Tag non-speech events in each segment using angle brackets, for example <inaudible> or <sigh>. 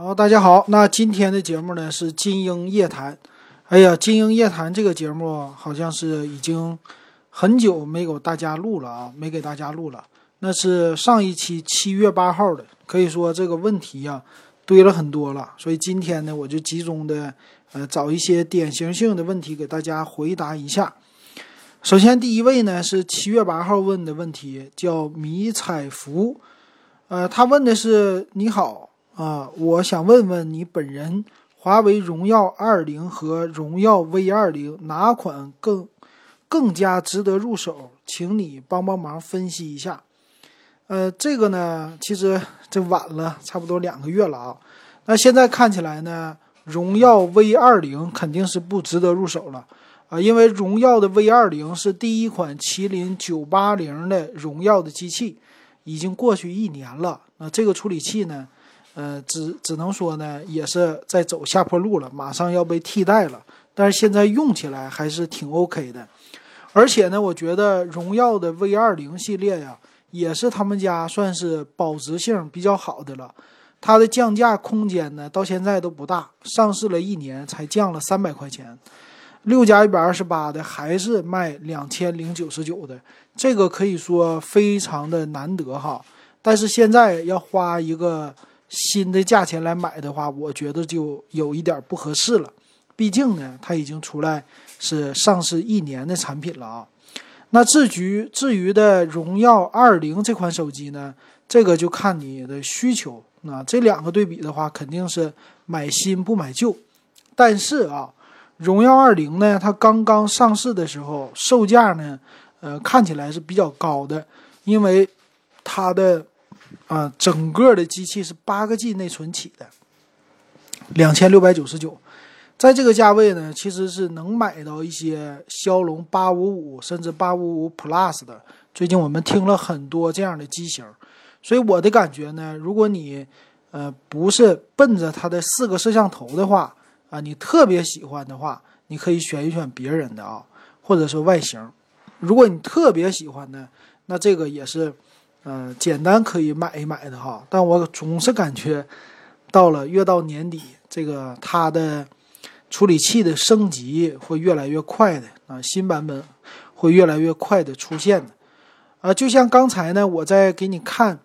好，大家好，那今天的节目呢是金鹰夜谈。哎呀，金鹰夜谈这个节目好像是已经很久没给大家录了啊，没给大家录了。那是上一期七月八号的，可以说这个问题呀堆了很多了，所以今天呢我就集中的呃找一些典型性的问题给大家回答一下。首先第一位呢是七月八号问的问题，叫迷彩服，呃，他问的是你好。啊，我想问问你本人，华为荣耀二零和荣耀 V 二零哪款更更加值得入手？请你帮帮忙分析一下。呃，这个呢，其实这晚了差不多两个月了啊。那现在看起来呢，荣耀 V 二零肯定是不值得入手了啊，因为荣耀的 V 二零是第一款麒麟九八零的荣耀的机器，已经过去一年了。那这个处理器呢？呃，只只能说呢，也是在走下坡路了，马上要被替代了。但是现在用起来还是挺 OK 的，而且呢，我觉得荣耀的 V 二零系列呀，也是他们家算是保值性比较好的了。它的降价空间呢，到现在都不大，上市了一年才降了三百块钱，六加一百二十八的还是卖两千零九十九的，这个可以说非常的难得哈。但是现在要花一个。新的价钱来买的话，我觉得就有一点不合适了。毕竟呢，它已经出来是上市一年的产品了啊。那至于至于的荣耀二零这款手机呢，这个就看你的需求。那这两个对比的话，肯定是买新不买旧。但是啊，荣耀二零呢，它刚刚上市的时候，售价呢，呃，看起来是比较高的，因为它的。啊，整个的机器是八个 G 内存起的，两千六百九十九，在这个价位呢，其实是能买到一些骁龙八五五甚至八五五 Plus 的。最近我们听了很多这样的机型，所以我的感觉呢，如果你呃不是奔着它的四个摄像头的话啊，你特别喜欢的话，你可以选一选别人的啊，或者说外形。如果你特别喜欢呢，那这个也是。嗯，简单可以买一买的哈，但我总是感觉，到了越到年底，这个它的处理器的升级会越来越快的啊，新版本会越来越快的出现的，啊，就像刚才呢，我在给你看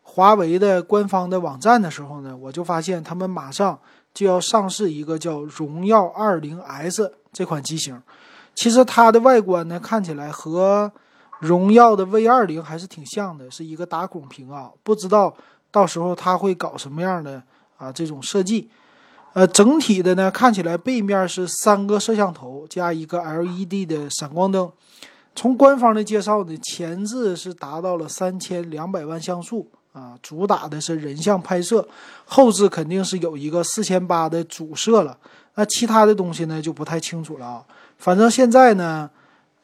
华为的官方的网站的时候呢，我就发现他们马上就要上市一个叫荣耀二零 S 这款机型，其实它的外观呢看起来和。荣耀的 V 二零还是挺像的，是一个打孔屏啊，不知道到时候它会搞什么样的啊这种设计。呃，整体的呢，看起来背面是三个摄像头加一个 LED 的闪光灯。从官方的介绍呢，前置是达到了三千两百万像素啊，主打的是人像拍摄，后置肯定是有一个四千八的主摄了。那其他的东西呢就不太清楚了啊，反正现在呢。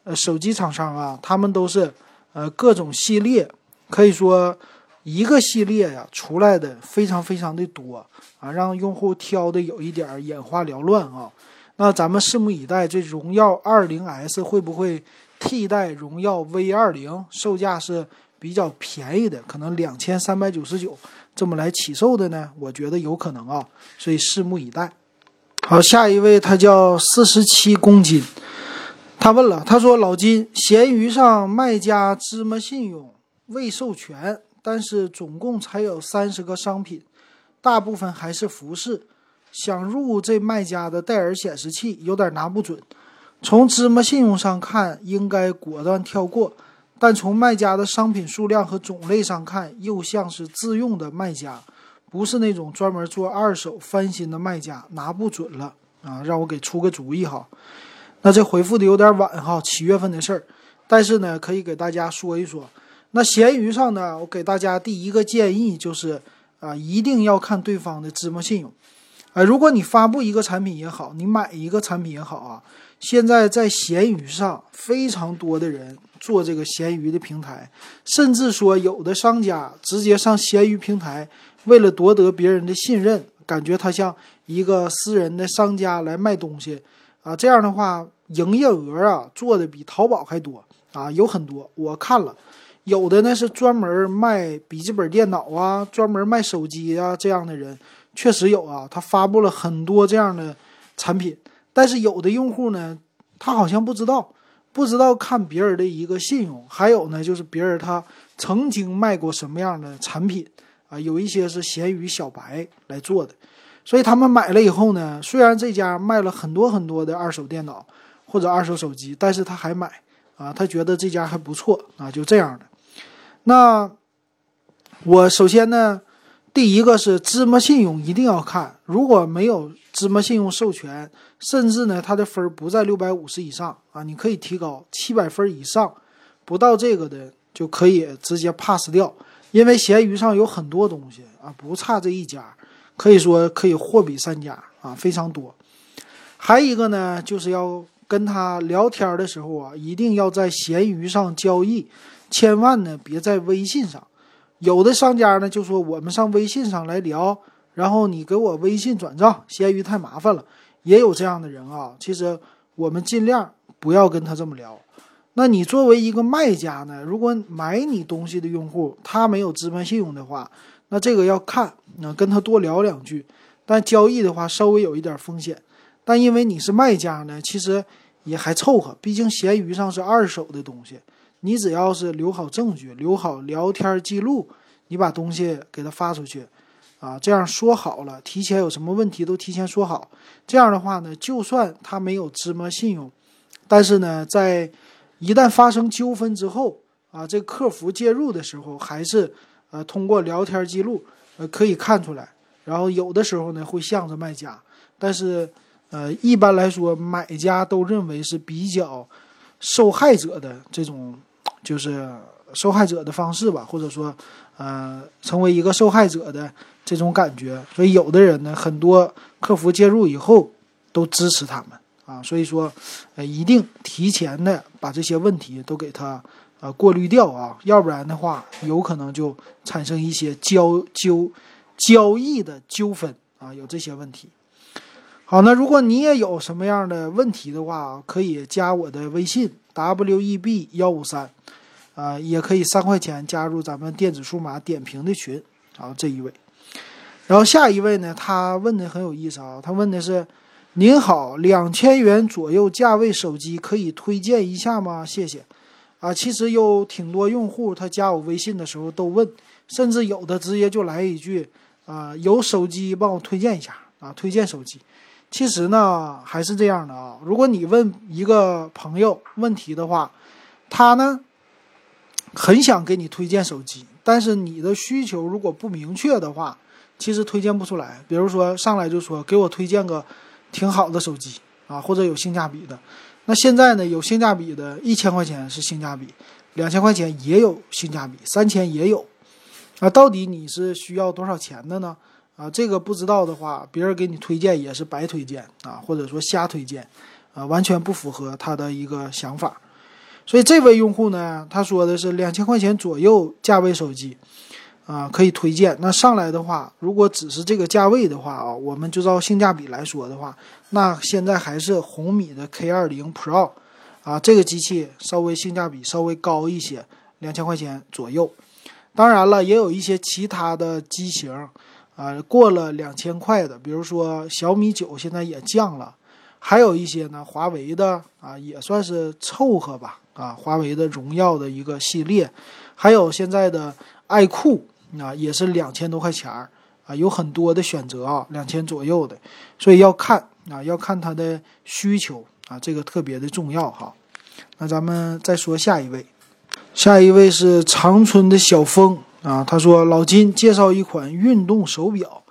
呃，手机厂商啊，他们都是，呃，各种系列，可以说一个系列呀出来的非常非常的多啊，让用户挑的有一点眼花缭乱啊。那咱们拭目以待，这荣耀二零 S 会不会替代荣耀 V 二零？售价是比较便宜的，可能两千三百九十九这么来起售的呢？我觉得有可能啊，所以拭目以待。好，下一位他叫四十七公斤。他问了，他说：“老金，闲鱼上卖家芝麻信用未授权，但是总共才有三十个商品，大部分还是服饰。想入这卖家的戴尔显示器，有点拿不准。从芝麻信用上看，应该果断跳过；但从卖家的商品数量和种类上看，又像是自用的卖家，不是那种专门做二手翻新的卖家，拿不准了啊！让我给出个主意哈。”那这回复的有点晚哈，七月份的事儿，但是呢，可以给大家说一说。那闲鱼上呢，我给大家第一个建议就是啊，一定要看对方的芝麻信用。啊，如果你发布一个产品也好，你买一个产品也好啊，现在在闲鱼上非常多的人做这个闲鱼的平台，甚至说有的商家直接上闲鱼平台，为了夺得别人的信任，感觉他像一个私人的商家来卖东西。啊，这样的话，营业额啊做的比淘宝还多啊，有很多我看了，有的呢是专门卖笔记本电脑啊，专门卖手机啊这样的人确实有啊，他发布了很多这样的产品，但是有的用户呢，他好像不知道，不知道看别人的一个信用，还有呢，就是别人他曾经卖过什么样的产品啊，有一些是闲鱼小白来做的，所以他们买了以后呢，虽然这家卖了很多很多的二手电脑或者二手手机，但是他还买啊，他觉得这家还不错啊，就这样的。那我首先呢。第一个是芝麻信用一定要看，如果没有芝麻信用授权，甚至呢它的分不在六百五十以上啊，你可以提高七百分以上，不到这个的就可以直接 pass 掉，因为闲鱼上有很多东西啊，不差这一家，可以说可以货比三家啊，非常多。还一个呢，就是要跟他聊天的时候啊，一定要在闲鱼上交易，千万呢别在微信上。有的商家呢就说我们上微信上来聊，然后你给我微信转账，闲鱼太麻烦了。也有这样的人啊，其实我们尽量不要跟他这么聊。那你作为一个卖家呢，如果买你东西的用户他没有资本信用的话，那这个要看，那跟他多聊两句。但交易的话稍微有一点风险，但因为你是卖家呢，其实也还凑合，毕竟闲鱼上是二手的东西。你只要是留好证据，留好聊天记录，你把东西给他发出去，啊，这样说好了，提前有什么问题都提前说好。这样的话呢，就算他没有芝麻信用，但是呢，在一旦发生纠纷之后，啊，这客服介入的时候，还是呃通过聊天记录呃可以看出来。然后有的时候呢会向着卖家，但是呃一般来说，买家都认为是比较受害者的这种。就是受害者的方式吧，或者说，呃，成为一个受害者的这种感觉。所以有的人呢，很多客服介入以后都支持他们啊。所以说，呃，一定提前的把这些问题都给他呃过滤掉啊，要不然的话，有可能就产生一些交纠交易的纠纷啊，有这些问题。好，那如果你也有什么样的问题的话，可以加我的微信 w e b 幺五三。啊，也可以三块钱加入咱们电子数码点评的群。好，这一位，然后下一位呢？他问的很有意思啊，他问的是：您好，两千元左右价位手机可以推荐一下吗？谢谢。啊，其实有挺多用户他加我微信的时候都问，甚至有的直接就来一句：啊，有手机帮我推荐一下啊，推荐手机。其实呢，还是这样的啊，如果你问一个朋友问题的话，他呢？很想给你推荐手机，但是你的需求如果不明确的话，其实推荐不出来。比如说上来就说给我推荐个挺好的手机啊，或者有性价比的。那现在呢，有性价比的，一千块钱是性价比，两千块钱也有性价比，三千也有。啊，到底你是需要多少钱的呢？啊，这个不知道的话，别人给你推荐也是白推荐啊，或者说瞎推荐，啊，完全不符合他的一个想法。所以这位用户呢，他说的是两千块钱左右价位手机，啊，可以推荐。那上来的话，如果只是这个价位的话啊，我们就照性价比来说的话，那现在还是红米的 K 二零 Pro，啊，这个机器稍微性价比稍微高一些，两千块钱左右。当然了，也有一些其他的机型，啊，过了两千块的，比如说小米九现在也降了，还有一些呢，华为的啊，也算是凑合吧。啊，华为的荣耀的一个系列，还有现在的爱酷啊，也是两千多块钱儿啊，有很多的选择啊，两千左右的，所以要看啊，要看它的需求啊，这个特别的重要哈。那咱们再说下一位，下一位是长春的小峰啊，他说老金介绍一款运动手表，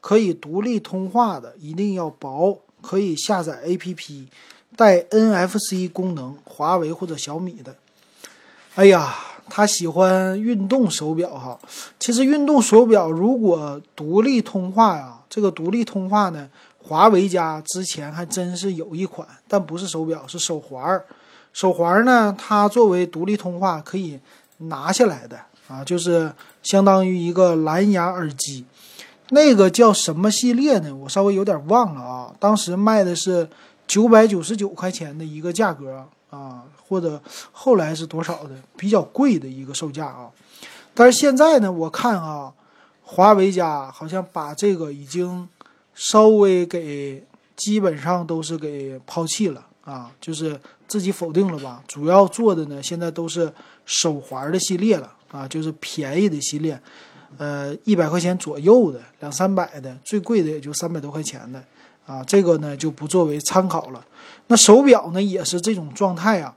可以独立通话的，一定要薄，可以下载 APP。带 NFC 功能，华为或者小米的。哎呀，他喜欢运动手表哈。其实运动手表如果独立通话呀，这个独立通话呢，华为家之前还真是有一款，但不是手表，是手环儿。手环呢，它作为独立通话可以拿下来的啊，就是相当于一个蓝牙耳机。那个叫什么系列呢？我稍微有点忘了啊。当时卖的是。九百九十九块钱的一个价格啊，或者后来是多少的比较贵的一个售价啊。但是现在呢，我看啊，华为家好像把这个已经稍微给基本上都是给抛弃了啊，就是自己否定了吧。主要做的呢，现在都是手环的系列了啊，就是便宜的系列，呃，一百块钱左右的，两三百的，最贵的也就三百多块钱的啊，这个呢就不作为参考了。那手表呢也是这种状态啊。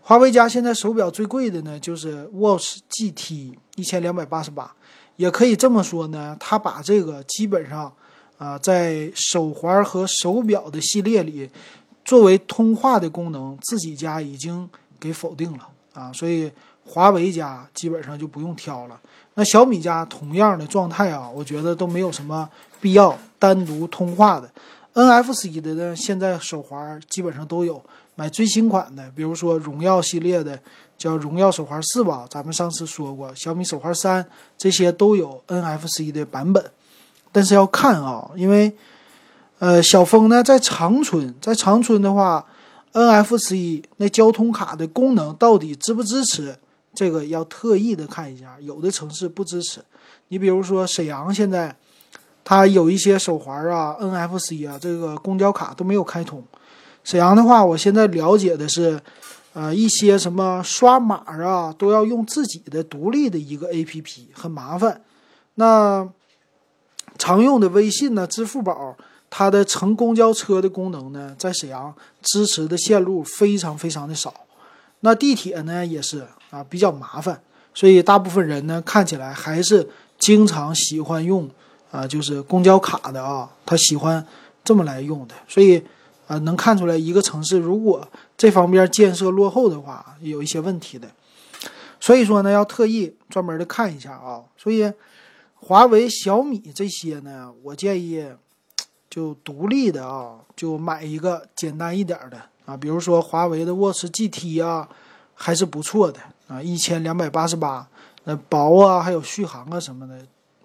华为家现在手表最贵的呢，就是 Watch GT 一千两百八十八。也可以这么说呢，他把这个基本上，啊，在手环和手表的系列里，作为通话的功能，自己家已经给否定了啊，所以华为家基本上就不用挑了。那小米家同样的状态啊，我觉得都没有什么必要单独通话的。NFC 的呢，现在手环基本上都有，买最新款的，比如说荣耀系列的。叫荣耀手环四吧，咱们上次说过，小米手环三这些都有 NFC 的版本，但是要看啊，因为，呃，小峰呢在长春，在长春的话，NFC 那交通卡的功能到底支不支持？这个要特意的看一下，有的城市不支持。你比如说沈阳现在，它有一些手环啊，NFC 啊，这个公交卡都没有开通。沈阳的话，我现在了解的是。呃，一些什么刷码啊，都要用自己的独立的一个 APP，很麻烦。那常用的微信呢，支付宝，它的乘公交车的功能呢，在沈阳支持的线路非常非常的少。那地铁呢，也是啊，比较麻烦。所以大部分人呢，看起来还是经常喜欢用啊，就是公交卡的啊，他喜欢这么来用的。所以。啊，能看出来一个城市如果这方面建设落后的话，有一些问题的。所以说呢，要特意专门的看一下啊。所以，华为、小米这些呢，我建议就独立的啊，就买一个简单一点的啊，比如说华为的 Watch GT 啊，还是不错的啊，一千两百八十八，那薄啊，还有续航啊什么的，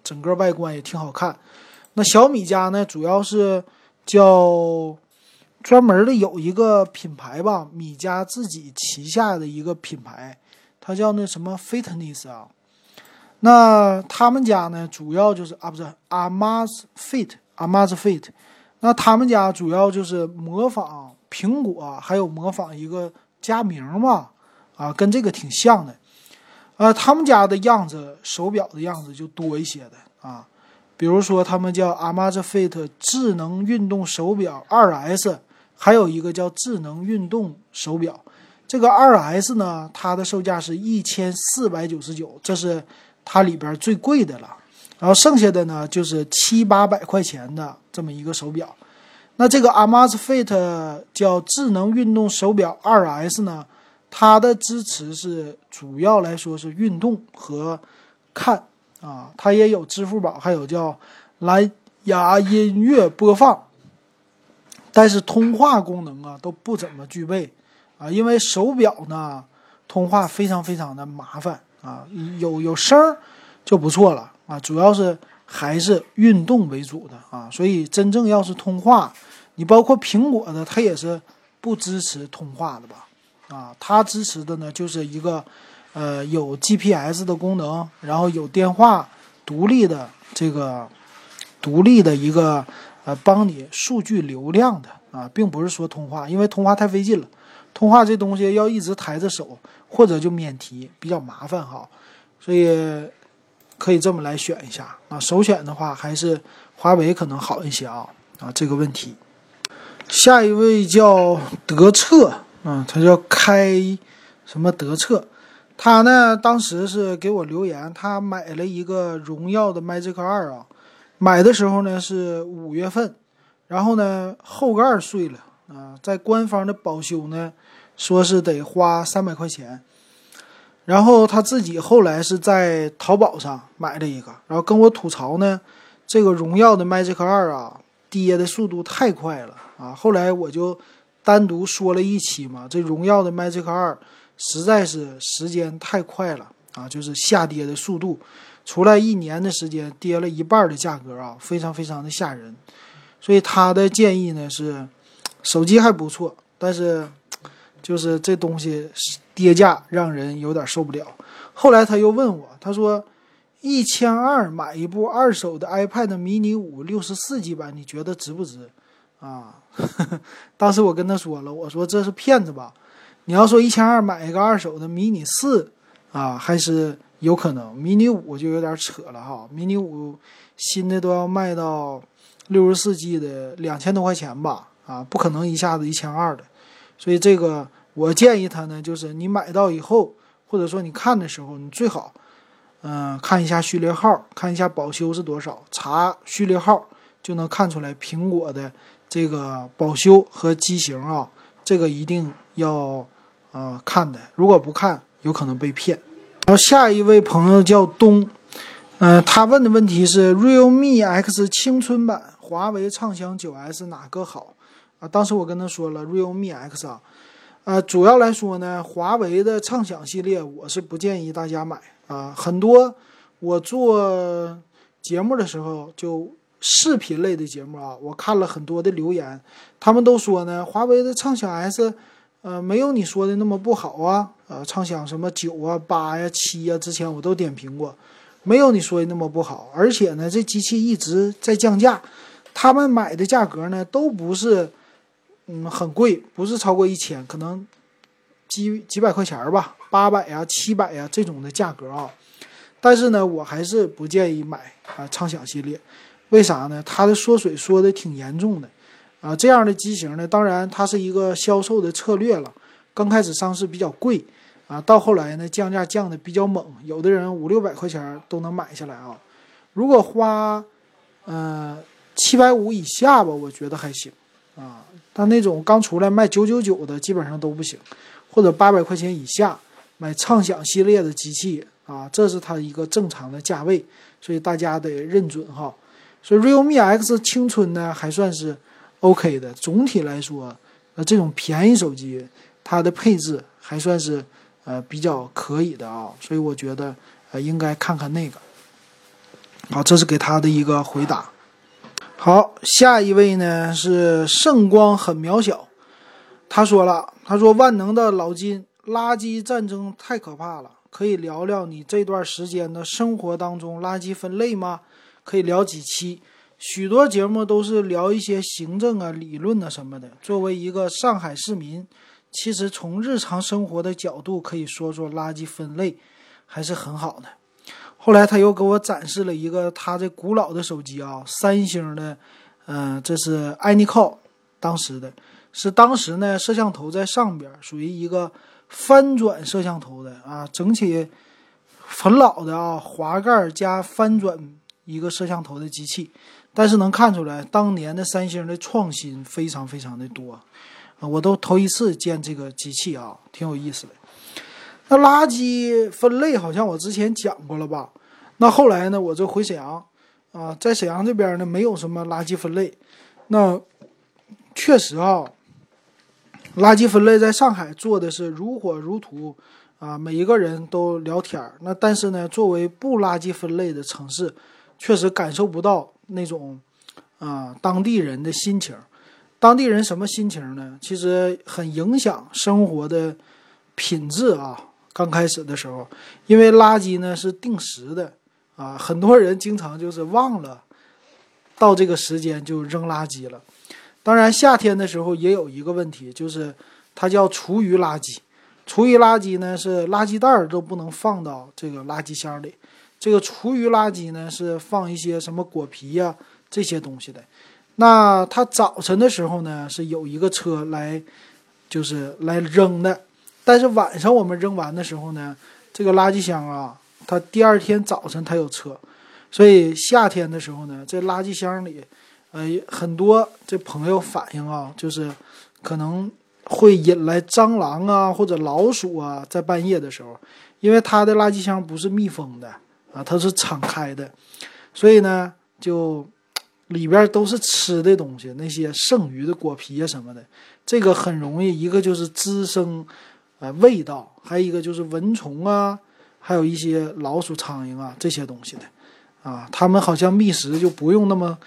整个外观也挺好看。那小米家呢，主要是叫。专门的有一个品牌吧，米家自己旗下的一个品牌，它叫那什么 Fitness 啊。那他们家呢，主要就是啊，不是 Amazfit，Amazfit。那他们家主要就是模仿苹果，还有模仿一个佳明嘛，啊，跟这个挺像的。啊，他们家的样子，手表的样子就多一些的啊。比如说，他们叫 Amazfit 智能运动手表 2S。还有一个叫智能运动手表，这个二 S 呢，它的售价是一千四百九十九，这是它里边最贵的了。然后剩下的呢，就是七八百块钱的这么一个手表。那这个 Amazfit 叫智能运动手表二 S 呢，它的支持是主要来说是运动和看啊，它也有支付宝，还有叫蓝牙音乐播放。但是通话功能啊都不怎么具备，啊，因为手表呢通话非常非常的麻烦啊，有有声就不错了啊，主要是还是运动为主的啊，所以真正要是通话，你包括苹果的它也是不支持通话的吧？啊，它支持的呢就是一个呃有 GPS 的功能，然后有电话独立的这个独立的一个。呃，帮你数据流量的啊，并不是说通话，因为通话太费劲了。通话这东西要一直抬着手，或者就免提，比较麻烦哈。所以可以这么来选一下啊。首选的话还是华为可能好一些啊啊这个问题。下一位叫德策，嗯，他叫开什么德策？他呢当时是给我留言，他买了一个荣耀的 Magic 二啊。买的时候呢是五月份，然后呢后盖碎了啊，在官方的保修呢说是得花三百块钱，然后他自己后来是在淘宝上买了一个，然后跟我吐槽呢，这个荣耀的 Magic 二啊跌的速度太快了啊，后来我就单独说了一期嘛，这荣耀的 Magic 二实在是时间太快了啊，就是下跌的速度。出来一年的时间，跌了一半的价格啊，非常非常的吓人。所以他的建议呢是，手机还不错，但是就是这东西跌价让人有点受不了。后来他又问我，他说，一千二买一部二手的 iPad mini 五六十四 G 版，你觉得值不值？啊，<laughs> 当时我跟他说了，我说这是骗子吧？你要说一千二买一个二手的 mini 四啊，还是有可能，mini 五就有点扯了哈。mini 五新的都要卖到六十四 G 的两千多块钱吧？啊，不可能一下子一千二的。所以这个我建议他呢，就是你买到以后，或者说你看的时候，你最好。嗯，看一下序列号，看一下保修是多少，查序列号就能看出来苹果的这个保修和机型啊，这个一定要呃看的，如果不看，有可能被骗。然后下一位朋友叫东，嗯，他问的问题是 Realme X 青春版、华为畅享 9S 哪个好啊？当时我跟他说了 Realme X 啊，呃，主要来说呢，华为的畅享系列我是不建议大家买。啊，很多我做节目的时候，就视频类的节目啊，我看了很多的留言，他们都说呢，华为的畅享 S，呃，没有你说的那么不好啊，呃，畅享什么九啊、八呀、七呀，之前我都点评过，没有你说的那么不好，而且呢，这机器一直在降价，他们买的价格呢，都不是，嗯，很贵，不是超过一千，可能。几几百块钱吧，八百呀、七百呀这种的价格啊，但是呢，我还是不建议买啊畅享系列，为啥呢？它的缩水缩的挺严重的，啊，这样的机型呢，当然它是一个销售的策略了。刚开始上市比较贵，啊，到后来呢降价降的比较猛，有的人五六百块钱都能买下来啊。如果花，呃，七百五以下吧，我觉得还行啊。但那种刚出来卖九九九的，基本上都不行。或者八百块钱以下买畅享系列的机器啊，这是它一个正常的价位，所以大家得认准哈。所以 Realme X 青春呢还算是 OK 的，总体来说，呃，这种便宜手机它的配置还算是呃比较可以的啊，所以我觉得呃应该看看那个。好，这是给他的一个回答。好，下一位呢是圣光很渺小。他说了：“他说万能的老金，垃圾战争太可怕了。可以聊聊你这段时间的生活当中垃圾分类吗？可以聊几期？许多节目都是聊一些行政啊、理论啊什么的。作为一个上海市民，其实从日常生活的角度可以说说垃圾分类还是很好的。”后来他又给我展示了一个他这古老的手机啊，三星的，嗯，这是 Anycall 当时的。是当时呢，摄像头在上边，属于一个翻转摄像头的啊，整体很老的啊，滑盖加翻转一个摄像头的机器。但是能看出来，当年的三星的创新非常非常的多啊，我都头一次见这个机器啊，挺有意思的。那垃圾分类好像我之前讲过了吧？那后来呢，我这回沈阳啊，在沈阳这边呢，没有什么垃圾分类。那确实啊。垃圾分类在上海做的是如火如荼，啊，每一个人都聊天儿。那但是呢，作为不垃圾分类的城市，确实感受不到那种，啊，当地人的心情。当地人什么心情呢？其实很影响生活的品质啊。刚开始的时候，因为垃圾呢是定时的，啊，很多人经常就是忘了到这个时间就扔垃圾了。当然，夏天的时候也有一个问题，就是它叫厨余垃圾。厨余垃圾呢是垃圾袋都不能放到这个垃圾箱里，这个厨余垃圾呢是放一些什么果皮呀这些东西的。那它早晨的时候呢是有一个车来，就是来扔的，但是晚上我们扔完的时候呢，这个垃圾箱啊，它第二天早晨它有车，所以夏天的时候呢，这垃圾箱里。呃，很多这朋友反映啊，就是可能会引来蟑螂啊或者老鼠啊，在半夜的时候，因为它的垃圾箱不是密封的啊，它是敞开的，所以呢，就里边都是吃的东西，那些剩余的果皮啊什么的，这个很容易，一个就是滋生呃味道，还有一个就是蚊虫啊，还有一些老鼠、苍蝇啊这些东西的啊，他们好像觅食就不用那么。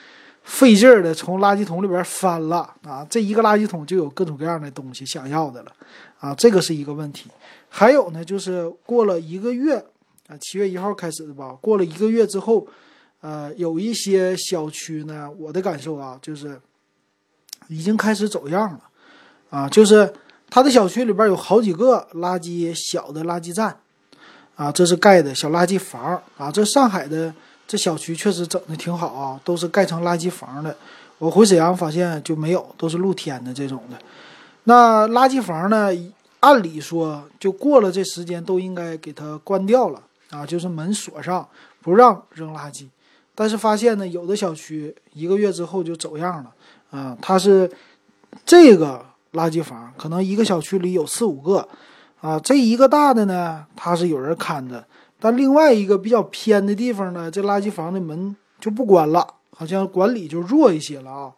费劲儿的从垃圾桶里边翻了啊，这一个垃圾桶就有各种各样的东西想要的了啊，这个是一个问题。还有呢，就是过了一个月啊，七月一号开始的吧。过了一个月之后，呃，有一些小区呢，我的感受啊，就是已经开始走样了，啊，就是他的小区里边有好几个垃圾小的垃圾站，啊，这是盖的小垃圾房啊。这上海的这小区确实整的挺好啊，都是盖成垃圾房的。我回沈阳发现就没有，都是露天的这种的。那垃圾房呢？按理说，就过了这时间都应该给它关掉了啊，就是门锁上，不让扔垃圾。但是发现呢，有的小区一个月之后就走样了啊。它是这个垃圾房，可能一个小区里有四五个啊。这一个大的呢，它是有人看着，但另外一个比较偏的地方呢，这垃圾房的门就不关了，好像管理就弱一些了啊。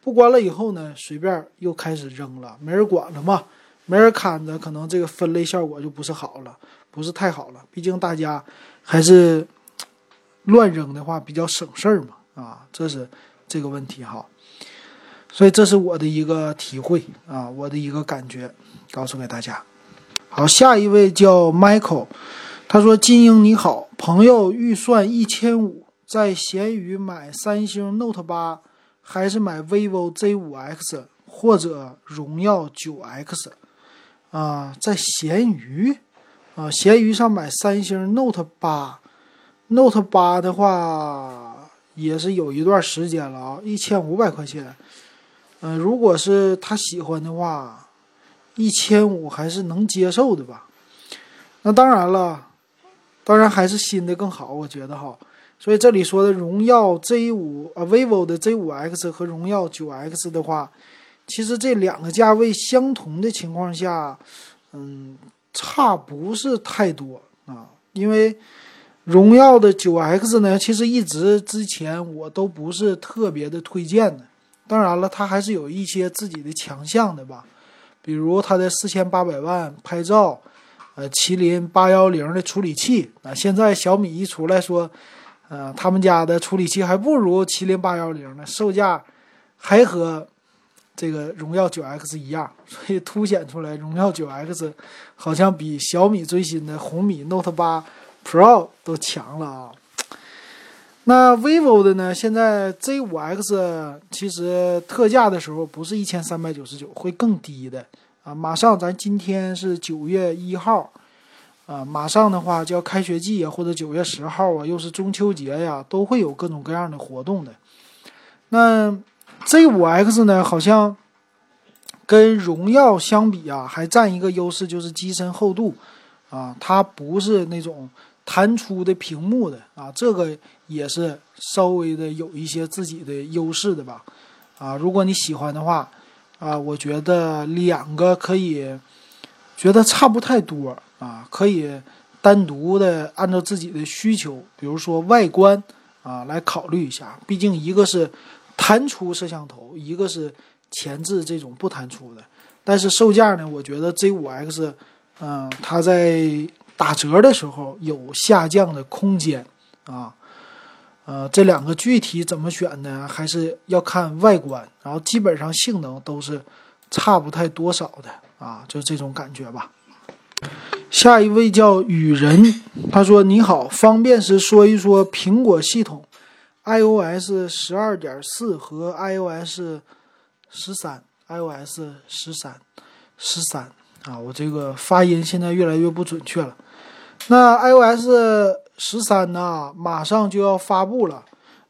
不关了以后呢，随便又开始扔了，没人管了嘛。没人看着，可能这个分类效果就不是好了，不是太好了。毕竟大家还是乱扔的话比较省事儿嘛，啊，这是这个问题哈。所以这是我的一个体会啊，我的一个感觉，告诉给大家。好，下一位叫 Michael，他说：“金英你好，朋友预算一千五，在闲鱼买三星 Note 八，还是买 vivo Z 五 X 或者荣耀九 X？” 啊，在闲鱼，啊，闲鱼上买三星 Note 八，Note 八的话也是有一段时间了啊，一千五百块钱。嗯，如果是他喜欢的话，一千五还是能接受的吧。那当然了，当然还是新的更好，我觉得哈。所以这里说的荣耀 Z 五啊，vivo 的 Z 五 X 和荣耀九 X 的话。其实这两个价位相同的情况下，嗯，差不是太多啊。因为荣耀的九 X 呢，其实一直之前我都不是特别的推荐的。当然了，它还是有一些自己的强项的吧，比如它的四千八百万拍照，呃，麒麟八幺零的处理器啊。现在小米一出来说，呃，他们家的处理器还不如麒麟八幺零呢，售价还和。这个荣耀九 X 一样，<laughs> 所以凸显出来荣耀九 X 好像比小米最新的红米 Note 八 Pro 都强了啊。那 vivo 的呢？现在 Z 五 X 其实特价的时候不是一千三百九十九，会更低的啊。马上咱今天是九月一号啊，马上的话就要开学季啊，或者九月十号啊，又是中秋节呀，都会有各种各样的活动的。那。Z 五 X 呢，好像跟荣耀相比啊，还占一个优势，就是机身厚度啊，它不是那种弹出的屏幕的啊，这个也是稍微的有一些自己的优势的吧啊，如果你喜欢的话啊，我觉得两个可以觉得差不太多啊，可以单独的按照自己的需求，比如说外观啊来考虑一下，毕竟一个是。弹出摄像头，一个是前置这种不弹出的，但是售价呢？我觉得 Z 五 X，嗯，它在打折的时候有下降的空间啊。呃，这两个具体怎么选呢？还是要看外观，然后基本上性能都是差不太多少的啊，就这种感觉吧。下一位叫雨人，他说：“你好，方便时说一说苹果系统。” iOS 十二点四和 iOS 十三，iOS 十三，十三啊，我这个发音现在越来越不准确了。那 iOS 十三呢，马上就要发布了。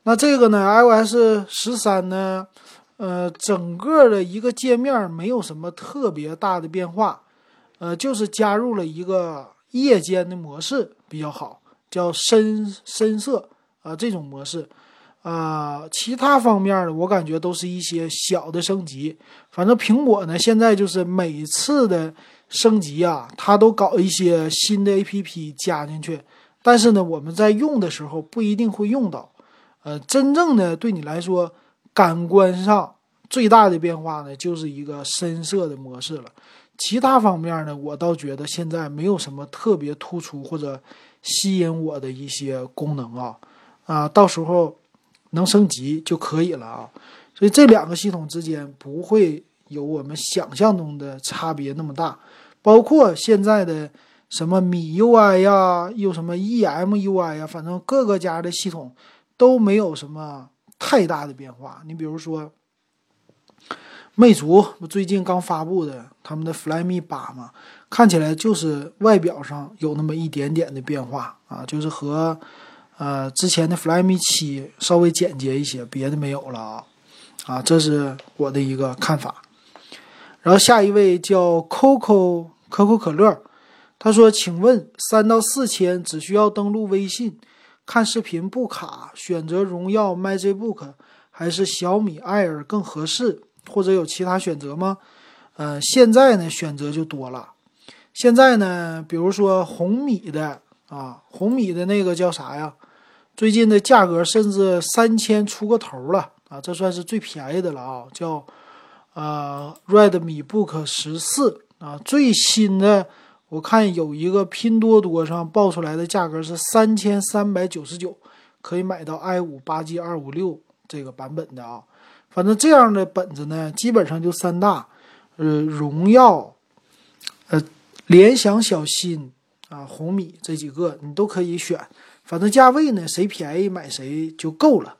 那这个呢，iOS 十三呢，呃，整个的一个界面没有什么特别大的变化，呃，就是加入了一个夜间的模式比较好，叫深深色啊这种模式。啊，其他方面呢，我感觉都是一些小的升级。反正苹果呢，现在就是每次的升级啊，它都搞一些新的 APP 加进去。但是呢，我们在用的时候不一定会用到。呃，真正的对你来说，感官上最大的变化呢，就是一个深色的模式了。其他方面呢，我倒觉得现在没有什么特别突出或者吸引我的一些功能啊。啊，到时候。能升级就可以了啊，所以这两个系统之间不会有我们想象中的差别那么大。包括现在的什么米 UI 呀，又什么 EMUI 呀，反正各个家的系统都没有什么太大的变化。你比如说，魅族最近刚发布的他们的 Flyme 八嘛，看起来就是外表上有那么一点点的变化啊，就是和呃之前的 Flyme 七稍微简洁一些，别的没有了啊。啊，这是我的一个看法。然后下一位叫 Coco 可口可乐。他说：“请问三到四千只需要登录微信看视频不卡，选择荣耀 MagicBook 还是小米 Air 更合适？或者有其他选择吗？”呃，现在呢选择就多了。现在呢，比如说红米的啊，红米的那个叫啥呀？最近的价格甚至三千出个头了啊，这算是最便宜的了啊，叫呃 Redmi Book 十四啊，最新的。我看有一个拼多多上报出来的价格是三千三百九十九，可以买到 i 五八 G 二五六这个版本的啊。反正这样的本子呢，基本上就三大，呃，荣耀、呃，联想、小新啊，红米这几个你都可以选。反正价位呢，谁便宜买谁就够了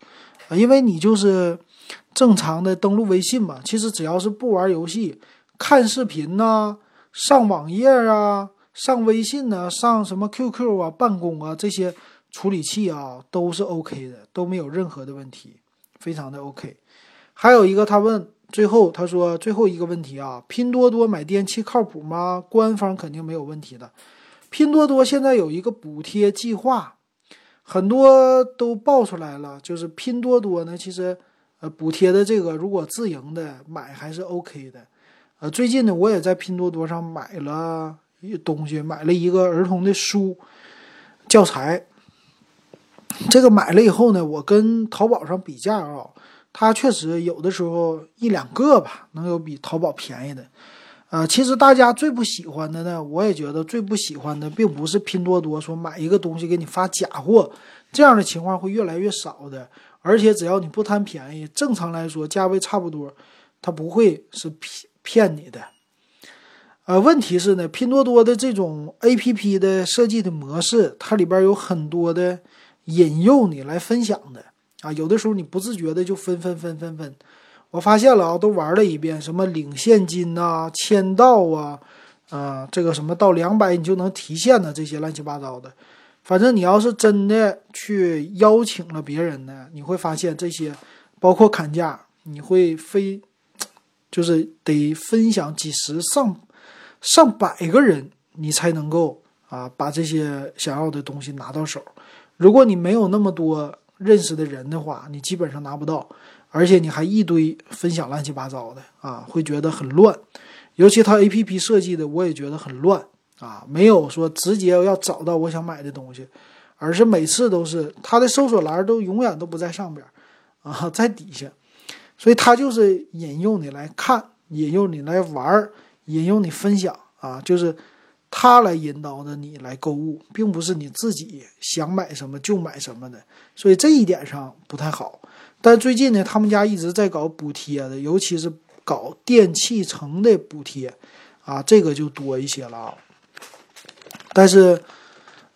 啊，因为你就是正常的登录微信嘛。其实只要是不玩游戏、看视频呐。上网页啊，上微信呢，上什么 QQ 啊，办公啊，这些处理器啊都是 OK 的，都没有任何的问题，非常的 OK。还有一个，他问最后他说最后一个问题啊，拼多多买电器靠谱吗？官方肯定没有问题的。拼多多现在有一个补贴计划，很多都爆出来了，就是拼多多呢，其实呃补贴的这个如果自营的买还是 OK 的。呃，最近呢，我也在拼多多上买了一东西，买了一个儿童的书教材。这个买了以后呢，我跟淘宝上比价啊，它确实有的时候一两个吧，能有比淘宝便宜的。啊，其实大家最不喜欢的呢，我也觉得最不喜欢的，并不是拼多多说买一个东西给你发假货，这样的情况会越来越少的。而且只要你不贪便宜，正常来说价位差不多，它不会是骗。骗你的，呃，问题是呢，拼多多的这种 A P P 的设计的模式，它里边有很多的引诱你来分享的啊，有的时候你不自觉的就分分分分分，我发现了啊，都玩了一遍，什么领现金呐、签到啊，啊，这个什么到两百你就能提现的这些乱七八糟的，反正你要是真的去邀请了别人呢，你会发现这些，包括砍价，你会非。就是得分享几十上上百个人，你才能够啊把这些想要的东西拿到手。如果你没有那么多认识的人的话，你基本上拿不到，而且你还一堆分享乱七八糟的啊，会觉得很乱。尤其他 A P P 设计的，我也觉得很乱啊，没有说直接要找到我想买的东西，而是每次都是它的搜索栏都永远都不在上边啊，<laughs> 在底下。所以它就是引诱你来看，引诱你来玩，引诱你分享啊，就是它来引导着你来购物，并不是你自己想买什么就买什么的。所以这一点上不太好。但最近呢，他们家一直在搞补贴的，尤其是搞电器城的补贴啊，这个就多一些了啊。但是，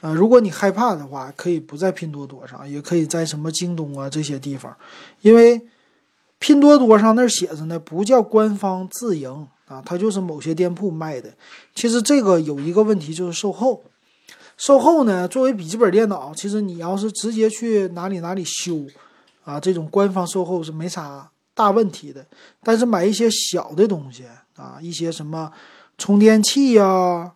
呃，如果你害怕的话，可以不在拼多多上，也可以在什么京东啊这些地方，因为。拼多多上那写着呢，不叫官方自营啊，它就是某些店铺卖的。其实这个有一个问题就是售后，售后呢，作为笔记本电脑，其实你要是直接去哪里哪里修，啊，这种官方售后是没啥大问题的。但是买一些小的东西啊，一些什么充电器呀，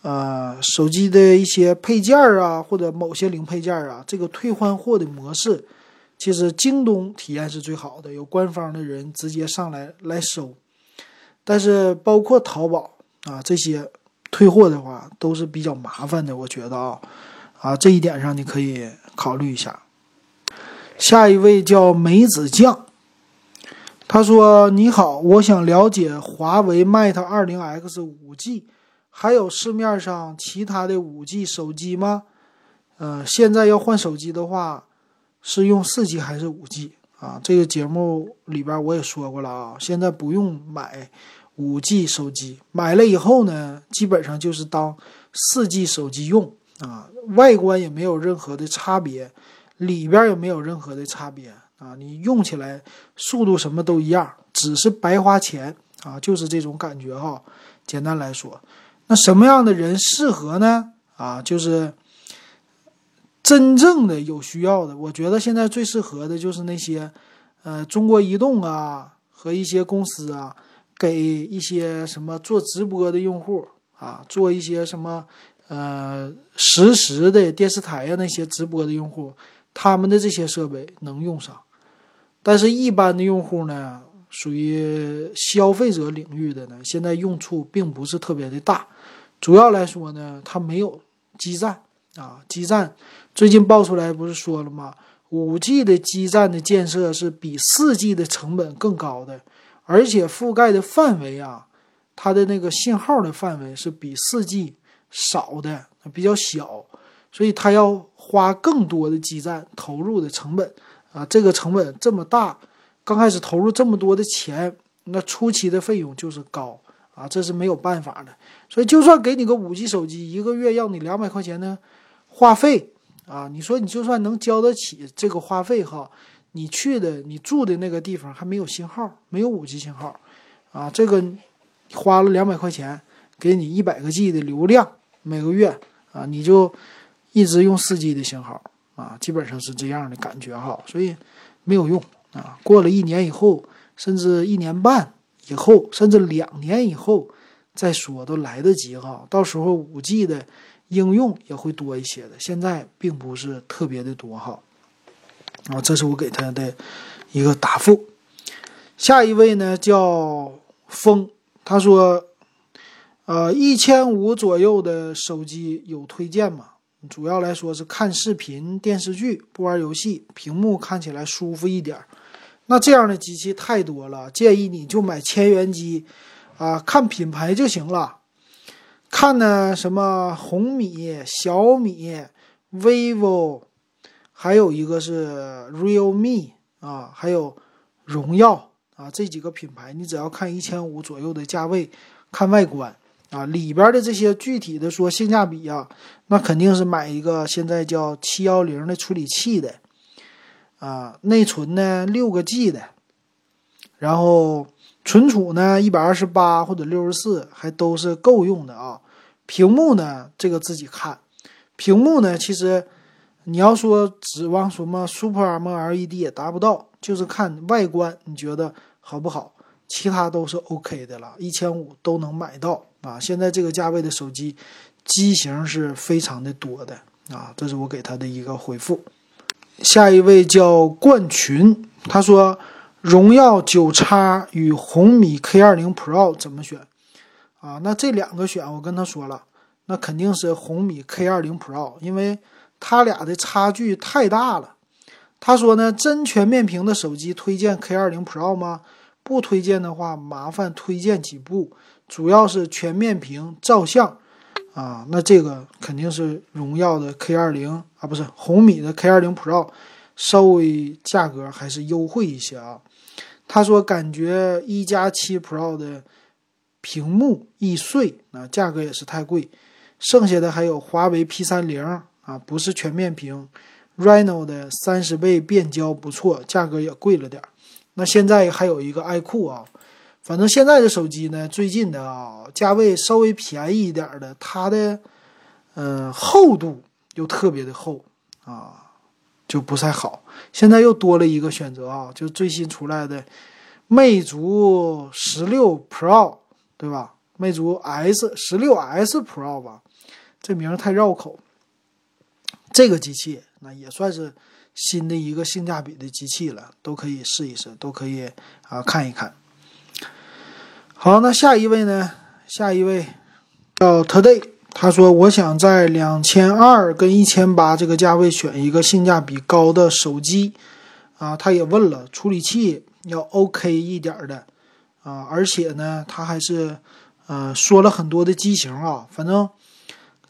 呃，手机的一些配件啊，或者某些零配件啊，这个退换货的模式。其实京东体验是最好的，有官方的人直接上来来收，但是包括淘宝啊这些退货的话都是比较麻烦的，我觉得啊啊这一点上你可以考虑一下。下一位叫梅子酱，他说：“你好，我想了解华为 Mate 20X 5G，还有市面上其他的 5G 手机吗？呃，现在要换手机的话。”是用四 G 还是五 G 啊？这个节目里边我也说过了啊。现在不用买五 G 手机，买了以后呢，基本上就是当四 G 手机用啊，外观也没有任何的差别，里边也没有任何的差别啊，你用起来速度什么都一样，只是白花钱啊，就是这种感觉哈。简单来说，那什么样的人适合呢？啊，就是真正的有需要的。我觉得现在最适合的就是那些，呃，中国移动啊和一些公司啊，给一些什么做直播的用户啊，做一些什么呃实时的电视台呀那些直播的用户，他们的这些设备能用上。但是，一般的用户呢？属于消费者领域的呢，现在用处并不是特别的大。主要来说呢，它没有基站啊，基站最近爆出来不是说了吗？五 G 的基站的建设是比四 G 的成本更高的，而且覆盖的范围啊，它的那个信号的范围是比四 G 少的，比较小，所以它要花更多的基站投入的成本啊，这个成本这么大。刚开始投入这么多的钱，那初期的费用就是高啊，这是没有办法的。所以就算给你个五 G 手机，一个月要你两百块钱的话费啊，你说你就算能交得起这个话费哈，你去的你住的那个地方还没有信号，没有五 G 信号啊，这个花了两百块钱给你一百个 G 的流量每个月啊，你就一直用四 G 的信号啊，基本上是这样的感觉哈，所以没有用。啊，过了一年以后，甚至一年半以后，甚至两年以后再说都来得及哈。到时候五 G 的应用也会多一些的，现在并不是特别的多哈。啊，这是我给他的一个答复。下一位呢叫风，他说，呃，一千五左右的手机有推荐吗？主要来说是看视频、电视剧，不玩游戏，屏幕看起来舒服一点。那这样的机器太多了，建议你就买千元机，啊，看品牌就行了。看呢什么红米、小米、vivo，还有一个是 realme 啊，还有荣耀啊，这几个品牌，你只要看一千五左右的价位，看外观啊，里边的这些具体的说性价比啊，那肯定是买一个现在叫七幺零的处理器的。啊，内存呢六个 G 的，然后存储呢一百二十八或者六十四还都是够用的啊。屏幕呢这个自己看，屏幕呢其实你要说指望什么 Super MLED 也达不到，就是看外观你觉得好不好，其他都是 OK 的了，一千五都能买到啊。现在这个价位的手机机型是非常的多的啊，这是我给他的一个回复。下一位叫冠群，他说：“荣耀九叉与红米 K 二零 Pro 怎么选？”啊，那这两个选，我跟他说了，那肯定是红米 K 二零 Pro，因为它俩的差距太大了。他说呢，真全面屏的手机推荐 K 二零 Pro 吗？不推荐的话，麻烦推荐几部，主要是全面屏照相。啊，那这个肯定是荣耀的 K 二零啊，不是红米的 K 二零 Pro，稍微价格还是优惠一些啊。他说感觉一加七 Pro 的屏幕易碎，啊，价格也是太贵。剩下的还有华为 P 三零啊，不是全面屏，Reno 的三十倍变焦不错，价格也贵了点。那现在还有一个爱酷啊。反正现在的手机呢，最近的啊，价位稍微便宜一点的，它的，呃，厚度又特别的厚啊，就不太好。现在又多了一个选择啊，就最新出来的魅族十六 Pro，对吧？魅族 S 十六 S Pro 吧，这名太绕口。这个机器那也算是新的一个性价比的机器了，都可以试一试，都可以啊看一看。好，那下一位呢？下一位叫 Today，他说：“我想在两千二跟一千八这个价位选一个性价比高的手机啊。”他也问了，处理器要 OK 一点的啊，而且呢，他还是呃说了很多的机型啊。反正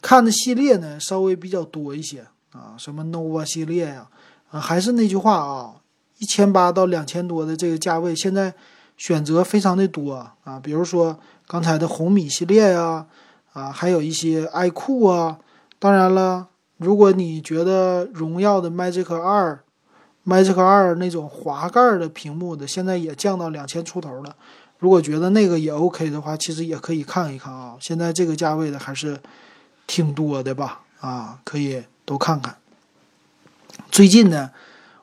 看的系列呢稍微比较多一些啊，什么 nova 系列呀啊，还是那句话啊，一千八到两千多的这个价位，现在。选择非常的多啊，比如说刚才的红米系列呀，啊，还有一些 iQOO 啊。当然了，如果你觉得荣耀的 Magic 二、Magic 二那种滑盖的屏幕的，现在也降到两千出头了。如果觉得那个也 OK 的话，其实也可以看一看啊。现在这个价位的还是挺多的吧？啊，可以都看看。最近呢，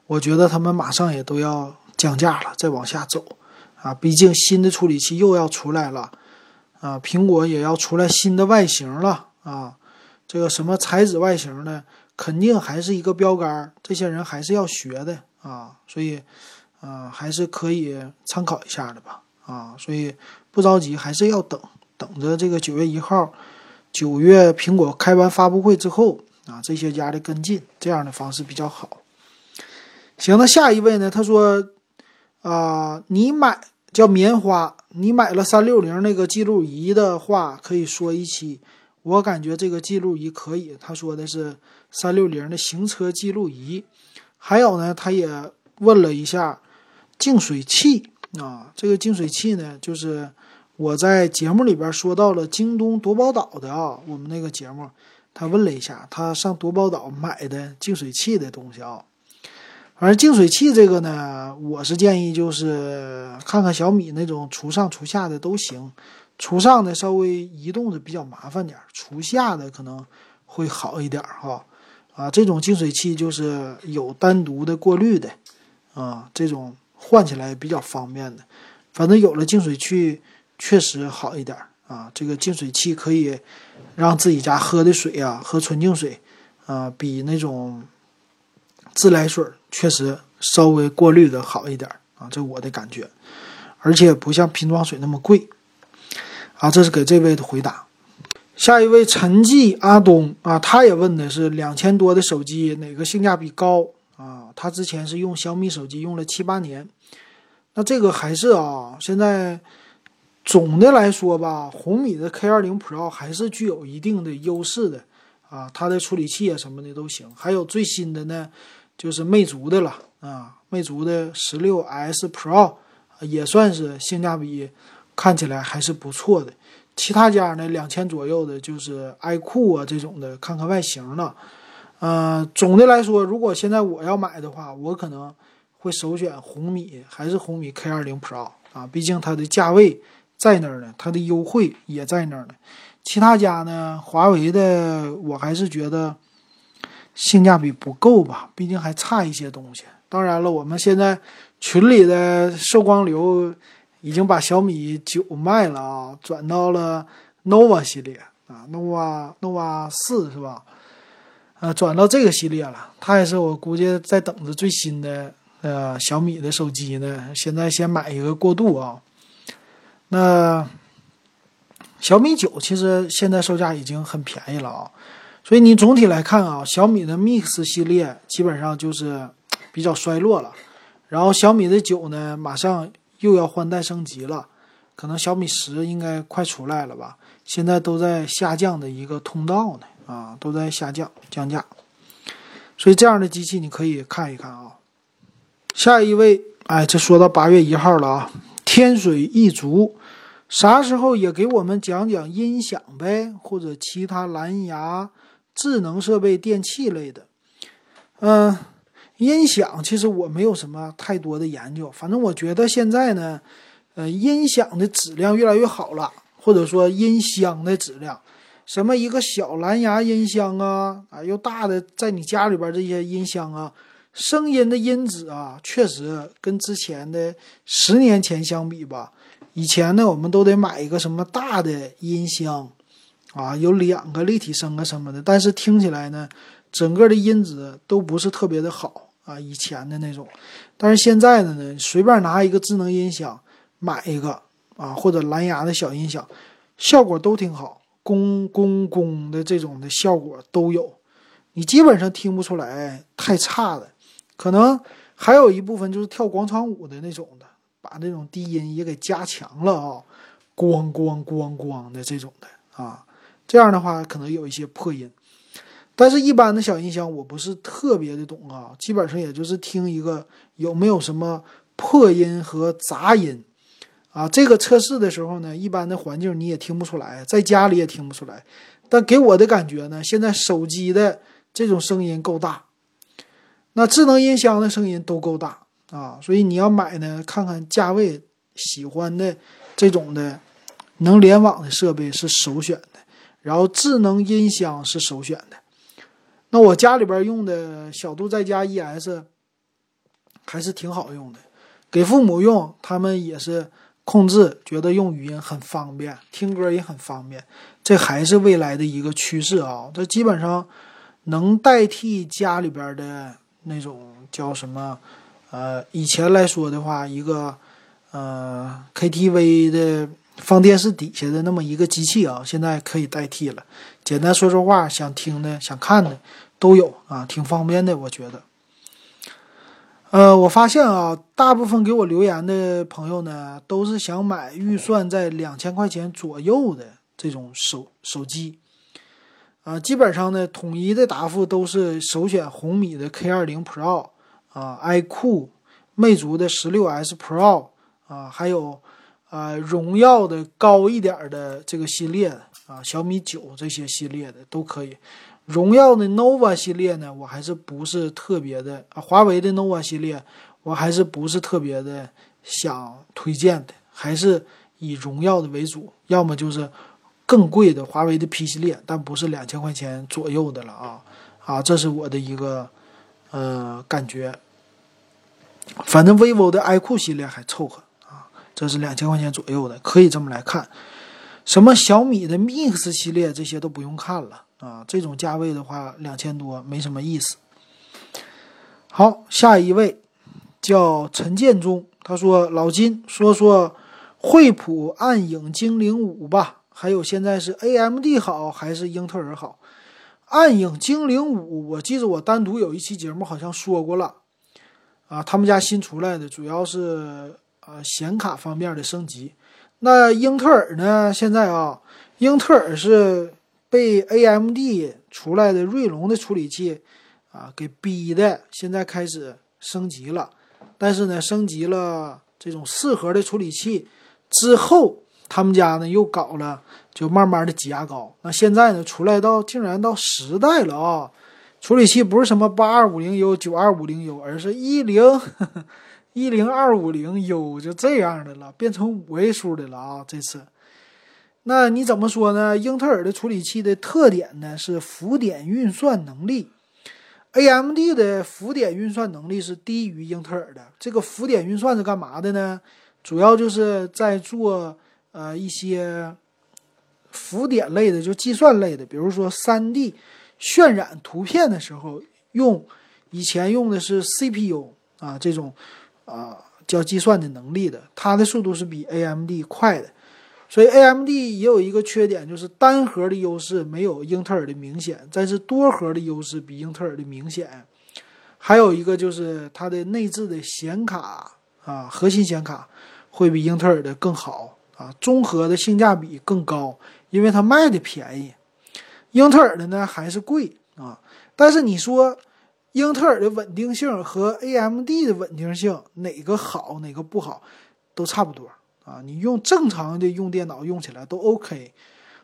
我觉得他们马上也都要降价了，再往下走啊。毕竟新的处理器又要出来了啊，苹果也要出来新的外形了啊。这个什么材质外形呢？肯定还是一个标杆，这些人还是要学的啊。所以，啊，还是可以参考一下的吧。啊，所以不着急，还是要等等着这个九月一号，九月苹果开完发布会之后啊，这些家的跟进，这样的方式比较好。行，那下一位呢？他说，啊，你买叫棉花，你买了三六零那个记录仪的话，可以说一期。我感觉这个记录仪可以。他说的是三六零的行车记录仪，还有呢，他也问了一下净水器。啊，这个净水器呢，就是我在节目里边说到了京东夺宝岛的啊，我们那个节目，他问了一下，他上夺宝岛买的净水器的东西啊。反正净水器这个呢，我是建议就是看看小米那种除上除下的都行，除上的稍微移动的比较麻烦点，除下的可能会好一点哈。啊，这种净水器就是有单独的过滤的啊，这种。换起来比较方便的，反正有了净水器确实好一点啊。这个净水器可以让自己家喝的水啊，喝纯净水啊，比那种自来水确实稍微过滤的好一点啊。这我的感觉，而且不像瓶装水那么贵啊。这是给这位的回答。下一位陈记阿东啊，他也问的是两千多的手机哪个性价比高。啊，他之前是用小米手机用了七八年，那这个还是啊，现在总的来说吧，红米的 K 二零 Pro 还是具有一定的优势的啊，它的处理器啊什么的都行。还有最新的呢，就是魅族的了啊，魅族的十六 S Pro 也算是性价比看起来还是不错的。其他家呢，两千左右的，就是 iQOO 啊这种的，看看外形了。呃，总的来说，如果现在我要买的话，我可能会首选红米，还是红米 K 二零 Pro 啊，毕竟它的价位在那儿呢，它的优惠也在那儿呢。其他家呢，华为的我还是觉得性价比不够吧，毕竟还差一些东西。当然了，我们现在群里的寿光流已经把小米九卖了啊，转到了 nova 系列啊，nova nova 四是吧？呃，转到这个系列了，他也是我估计在等着最新的呃小米的手机呢。现在先买一个过渡啊。那小米九其实现在售价已经很便宜了啊，所以你总体来看啊，小米的 Mix 系列基本上就是 <tsk> 比较衰落了。然后小米的九呢，马上又要换代升级了，可能小米十应该快出来了吧？现在都在下降的一个通道呢。啊，都在下降降价，所以这样的机器你可以看一看啊。下一位，哎，这说到八月一号了啊，天水一族，啥时候也给我们讲讲音响呗，或者其他蓝牙智能设备、电器类的。嗯，音响其实我没有什么太多的研究，反正我觉得现在呢，呃，音响的质量越来越好了，或者说音箱的质量。什么一个小蓝牙音箱啊，啊又大的，在你家里边这些音箱啊，声音的音质啊，确实跟之前的十年前相比吧，以前呢我们都得买一个什么大的音箱，啊有两个立体声啊什么的，但是听起来呢，整个的音质都不是特别的好啊，以前的那种，但是现在的呢，随便拿一个智能音响买一个啊，或者蓝牙的小音响，效果都挺好。咣咣咣的这种的效果都有，你基本上听不出来太差的，可能还有一部分就是跳广场舞的那种的，把那种低音也给加强了啊，咣咣咣咣的这种的啊，这样的话可能有一些破音，但是一般的小音箱我不是特别的懂啊，基本上也就是听一个有没有什么破音和杂音啊，这个测试的时候呢，一般的环境你也听不出来，在家里也听不出来。但给我的感觉呢，现在手机的这种声音够大，那智能音箱的声音都够大啊。所以你要买呢，看看价位，喜欢的这种的能联网的设备是首选的，然后智能音箱是首选的。那我家里边用的小度在家 ES 还是挺好用的，给父母用，他们也是控制，觉得用语音很方便，听歌也很方便。这还是未来的一个趋势啊！这基本上能代替家里边的那种叫什么？呃，以前来说的话，一个呃 KTV 的放电视底下的那么一个机器啊，现在可以代替了。简单说说话，想听的、想看的都有啊，挺方便的，我觉得。呃，我发现啊，大部分给我留言的朋友呢，都是想买预算在两千块钱左右的这种手手机。啊，基本上呢，统一的答复都是首选红米的 K 二零 Pro 啊，iQOO、魅族的十六 S Pro 啊，还有。呃，荣耀的高一点的这个系列啊，小米九这些系列的都可以。荣耀的 nova 系列呢，我还是不是特别的啊。华为的 nova 系列，我还是不是特别的想推荐的，还是以荣耀的为主。要么就是更贵的华为的 P 系列，但不是两千块钱左右的了啊啊，这是我的一个呃感觉。反正 vivo 的 iQOO 系列还凑合。这是两千块钱左右的，可以这么来看。什么小米的 Mix 系列这些都不用看了啊，这种价位的话，两千多没什么意思。好，下一位叫陈建中，他说：“老金，说说惠普暗影精灵五吧，还有现在是 AMD 好还是英特尔好？暗影精灵五，我记得我单独有一期节目好像说过了啊，他们家新出来的，主要是。”啊，显卡方面的升级，那英特尔呢？现在啊，英特尔是被 AMD 出来的锐龙的处理器啊给逼的，现在开始升级了。但是呢，升级了这种四核的处理器之后，他们家呢又搞了，就慢慢的挤牙膏。那现在呢，出来到竟然到十代了啊！处理器不是什么八二五零 U、九二五零 U，而是一零。<laughs> 一零二五零 U 就这样的了，变成五位数的了啊！这次，那你怎么说呢？英特尔的处理器的特点呢是浮点运算能力，AMD 的浮点运算能力是低于英特尔的。这个浮点运算是干嘛的呢？主要就是在做呃一些浮点类的，就计算类的，比如说 3D 渲染图片的时候用，以前用的是 CPU 啊这种。啊，叫计算的能力的，它的速度是比 AMD 快的，所以 AMD 也有一个缺点，就是单核的优势没有英特尔的明显，但是多核的优势比英特尔的明显。还有一个就是它的内置的显卡啊，核心显卡会比英特尔的更好啊，综合的性价比更高，因为它卖的便宜。英特尔的呢还是贵啊，但是你说。英特尔的稳定性和 AMD 的稳定性哪个好哪个不好，都差不多啊。你用正常的用电脑用起来都 OK，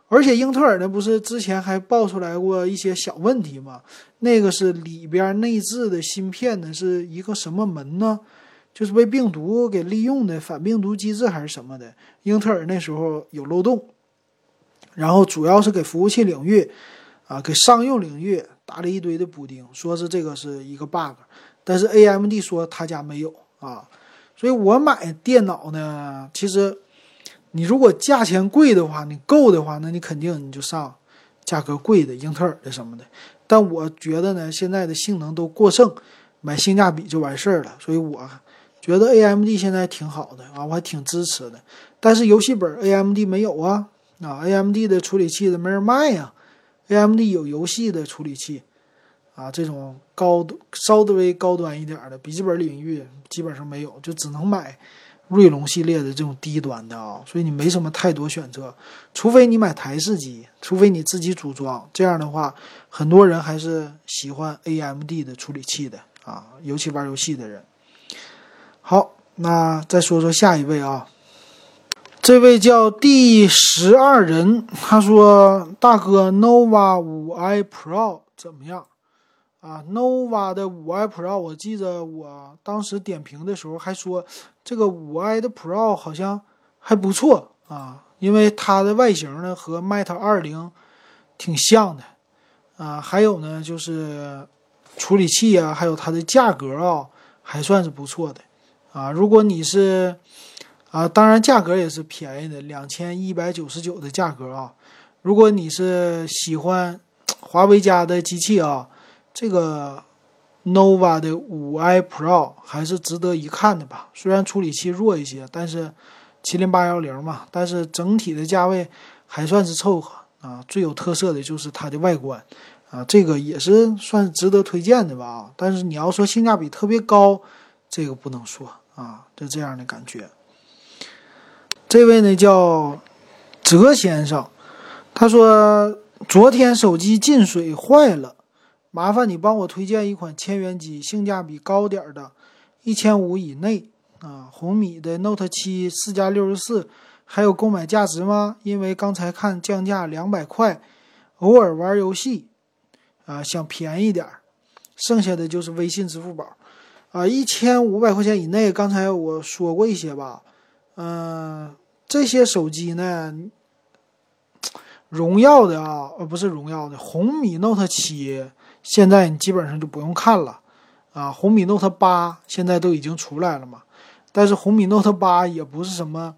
而且英特尔呢不是之前还爆出来过一些小问题吗？那个是里边内置的芯片呢是一个什么门呢？就是被病毒给利用的反病毒机制还是什么的？英特尔那时候有漏洞，然后主要是给服务器领域啊，给商用领域。打了一堆的补丁，说是这个是一个 bug，但是 AMD 说他家没有啊，所以我买电脑呢，其实你如果价钱贵的话，你够的话，那你肯定你就上价格贵的英特尔的什么的。但我觉得呢，现在的性能都过剩，买性价比就完事儿了。所以我觉得 AMD 现在挺好的啊，我还挺支持的。但是游戏本 AMD 没有啊，啊 AMD 的处理器的没人卖呀。AMD 有游戏的处理器，啊，这种高稍微高端一点的笔记本领域基本上没有，就只能买锐龙系列的这种低端的啊，所以你没什么太多选择，除非你买台式机，除非你自己组装，这样的话，很多人还是喜欢 AMD 的处理器的啊，尤其玩游戏的人。好，那再说说下一位啊，这位叫第十二人，他说：“大哥，nova 五 i pro 怎么样？啊，nova 的五 i pro，我记着我当时点评的时候还说，这个五 i 的 pro 好像还不错啊，因为它的外形呢和 mate 二零挺像的啊，还有呢就是处理器啊，还有它的价格啊，还算是不错的啊。如果你是……啊，当然价格也是便宜的，两千一百九十九的价格啊。如果你是喜欢华为家的机器啊，这个 nova 的五 i pro 还是值得一看的吧。虽然处理器弱一些，但是麒麟八幺零嘛，但是整体的价位还算是凑合啊。最有特色的就是它的外观啊，这个也是算值得推荐的吧。但是你要说性价比特别高，这个不能说啊，就这样的感觉。这位呢叫泽先生，他说昨天手机进水坏了，麻烦你帮我推荐一款千元机，性价比高点的，一千五以内啊。红米的 Note 七四加六十四还有购买价值吗？因为刚才看降价两百块，偶尔玩游戏啊，想便宜点儿，剩下的就是微信、支付宝啊，一千五百块钱以内。刚才我说过一些吧，嗯。这些手机呢，荣耀的啊，呃，不是荣耀的，红米 Note 七现在你基本上就不用看了啊。红米 Note 八现在都已经出来了嘛，但是红米 Note 八也不是什么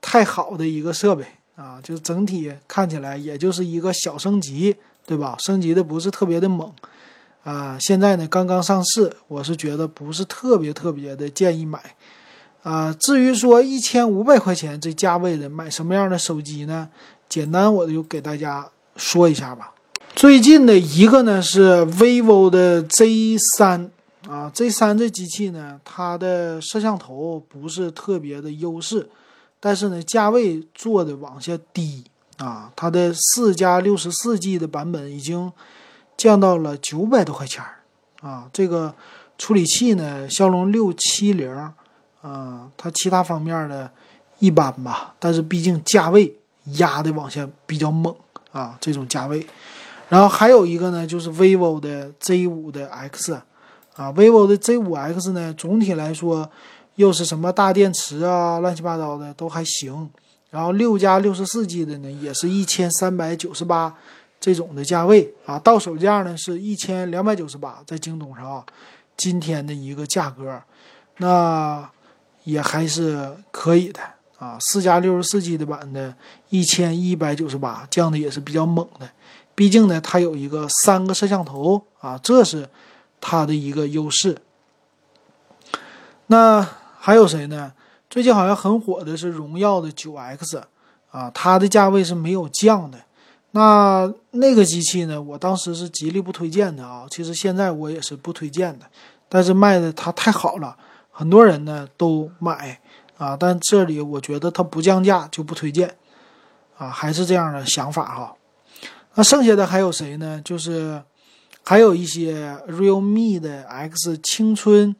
太好的一个设备啊，就整体看起来也就是一个小升级，对吧？升级的不是特别的猛啊。现在呢，刚刚上市，我是觉得不是特别特别的建议买。啊，至于说一千五百块钱这价位的买什么样的手机呢？简单我就给大家说一下吧。最近的一个呢是 vivo 的 Z 三啊，Z 三这机器呢，它的摄像头不是特别的优势，但是呢价位做的往下低啊，它的四加六十四 G 的版本已经降到了九百多块钱啊。这个处理器呢，骁龙六七零。啊，它其他方面呢一般吧，但是毕竟价位压的往下比较猛啊，这种价位。然后还有一个呢，就是 vivo 的 Z5 的 X 啊，vivo 的 Z5X 呢，总体来说又是什么大电池啊，乱七八糟的都还行。然后六加六十四 G 的呢，也是一千三百九十八这种的价位啊，到手价呢是一千两百九十八，在京东上啊，今天的一个价格，那。也还是可以的啊，四加六十四 G 的版的，一千一百九十八，降的也是比较猛的。毕竟呢，它有一个三个摄像头啊，这是它的一个优势。那还有谁呢？最近好像很火的是荣耀的九 X 啊，它的价位是没有降的。那那个机器呢，我当时是极力不推荐的啊，其实现在我也是不推荐的，但是卖的它太好了。很多人呢都买啊，但这里我觉得它不降价就不推荐啊，还是这样的想法哈。那剩下的还有谁呢？就是还有一些 realme 的 X 青春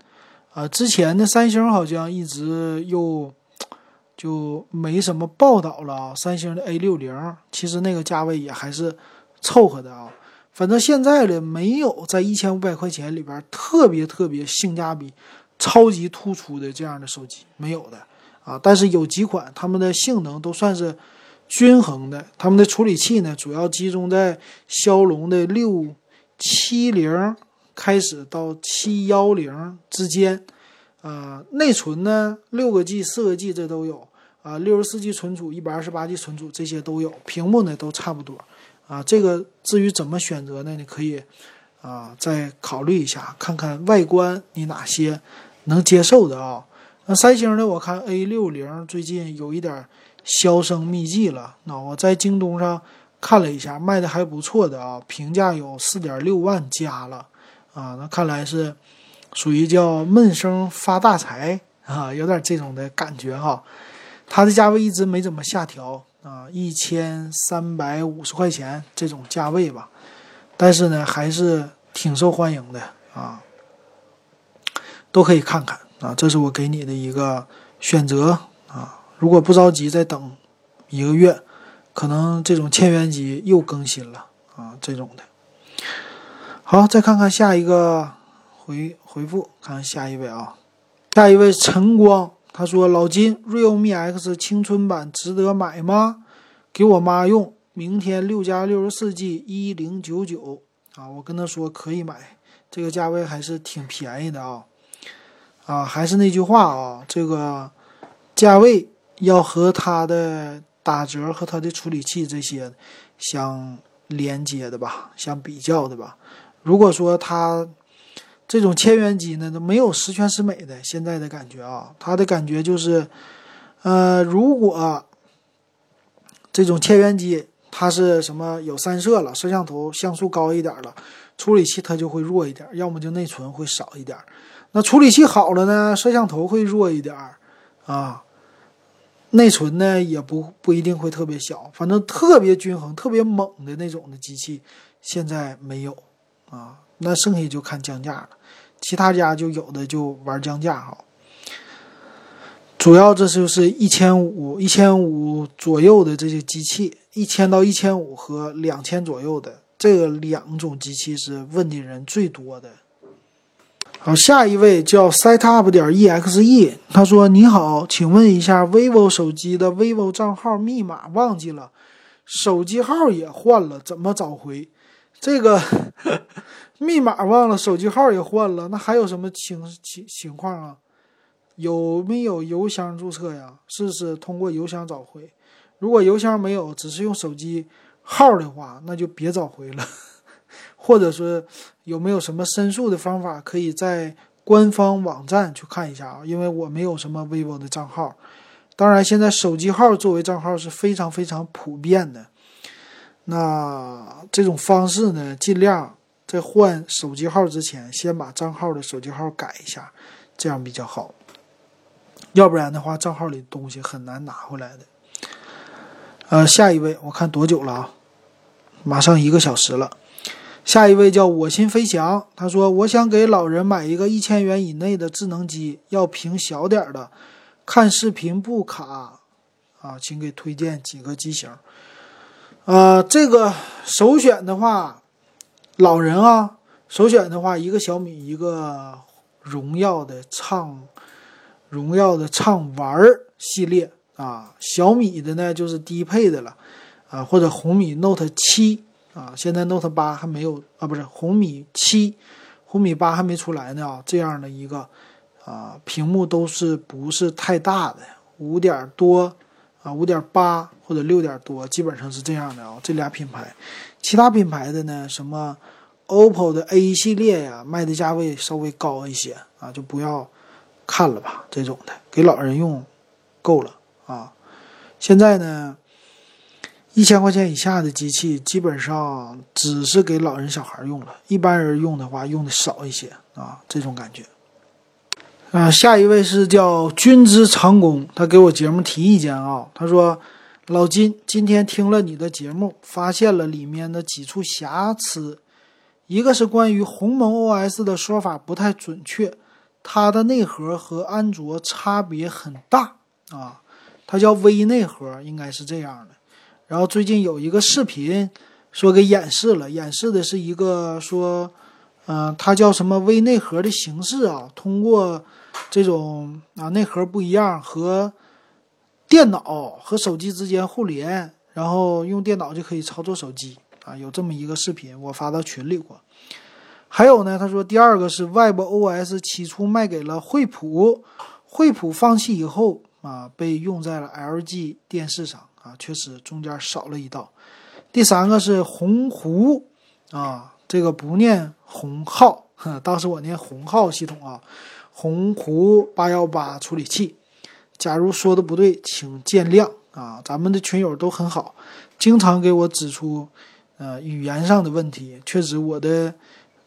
啊，之前的三星好像一直又 <tsk> 就没什么报道了啊。三星的 A 六零其实那个价位也还是凑合的啊，反正现在的没有在一千五百块钱里边特别特别性价比。超级突出的这样的手机没有的啊，但是有几款它们的性能都算是均衡的。它们的处理器呢，主要集中在骁龙的六七零开始到七幺零之间，啊，内存呢六个 G、四个 G 这都有啊，六十四 G 存储、一百二十八 G 存储这些都有，屏幕呢都差不多啊。这个至于怎么选择呢？你可以啊再考虑一下，看看外观你哪些。能接受的啊，那三星的我看 A 六零最近有一点销声匿迹了。那我在京东上看了一下，卖的还不错的啊，评价有四点六万加了啊。那看来是属于叫闷声发大财啊，有点这种的感觉哈。它的价位一直没怎么下调啊，一千三百五十块钱这种价位吧，但是呢还是挺受欢迎的啊。都可以看看啊，这是我给你的一个选择啊，如果不着急，再等一个月，可能这种千元机又更新了啊，这种的。好，再看看下一个回回复，看看下一位啊，下一位晨光，他说：“老金，realme X 青春版值得买吗？给我妈用，明天六加六十四 G 一零九九啊，我跟他说可以买，这个价位还是挺便宜的啊。啊，还是那句话啊，这个价位要和它的打折和它的处理器这些相连接的吧，相比较的吧。”如果说它这种千元机呢，都没有十全十美的现在的感觉啊，它的感觉就是，呃，如果这种千元机它是什么有三摄了，摄像头像素高一点了，处理器它就会弱一点，要么就内存会少一点。那处理器好了呢，摄像头会弱一点啊，内存呢也不不一定会特别小，反正特别均衡、特别猛的那种的机器现在没有。啊，那剩下就看降价了，其他家就有的就玩降价哈。主要这就是一千五、一千五左右的这些机器，一千到一千五和两千左右的这两种机器是问的人最多的。好，下一位叫 setup 点 exe，他说：“你好，请问一下，vivo 手机的 vivo 账号密码忘记了，手机号也换了，怎么找回？”这个 <laughs> 密码忘了，手机号也换了，那还有什么情情情况啊？有没有邮箱注册呀？试试通过邮箱找回。如果邮箱没有，只是用手机号的话，那就别找回了。或者说有没有什么申诉的方法，可以在官方网站去看一下啊？因为我没有什么 vivo 的账号。当然，现在手机号作为账号是非常非常普遍的。那这种方式呢，尽量在换手机号之前，先把账号的手机号改一下，这样比较好。要不然的话，账号里的东西很难拿回来的。呃，下一位，我看多久了啊？马上一个小时了。下一位叫我心飞翔，他说：“我想给老人买一个一千元以内的智能机，要屏小点的，看视频不卡啊，请给推荐几个机型。”呃，这个首选的话，老人啊，首选的话，一个小米，一个荣耀的畅，荣耀的畅玩系列啊，小米的呢就是低配的了，啊，或者红米 Note 七啊，现在 Note 八还没有啊，不是红米七，红米八还没出来呢啊，这样的一个啊，屏幕都是不是太大的，五点多。啊，五点八或者六点多，基本上是这样的啊。这俩品牌，其他品牌的呢，什么 OPPO 的 A 系列呀，卖的价位稍微高一些啊，就不要看了吧。这种的给老人用够了啊。现在呢，一千块钱以下的机器基本上只是给老人小孩用了，一般人用的话用的少一些啊，这种感觉。啊，下一位是叫君之长工，他给我节目提意见啊。他说：“老金，今天听了你的节目，发现了里面的几处瑕疵。一个是关于鸿蒙 OS 的说法不太准确，它的内核和安卓差别很大啊。它叫微内核，应该是这样的。然后最近有一个视频说给演示了，演示的是一个说，嗯，它叫什么微内核的形式啊，通过。”这种啊内核不一样，和电脑和手机之间互联，然后用电脑就可以操作手机啊。有这么一个视频，我发到群里过。还有呢，他说第二个是 WebOS 起初卖给了惠普，惠普放弃以后啊，被用在了 LG 电视上啊，确实中间少了一道。第三个是鸿鹄啊，这个不念鸿浩，<laughs> 当时我念鸿浩系统啊。鸿鹄八幺八处理器，假如说的不对，请见谅啊！咱们的群友都很好，经常给我指出，呃，语言上的问题。确实，我的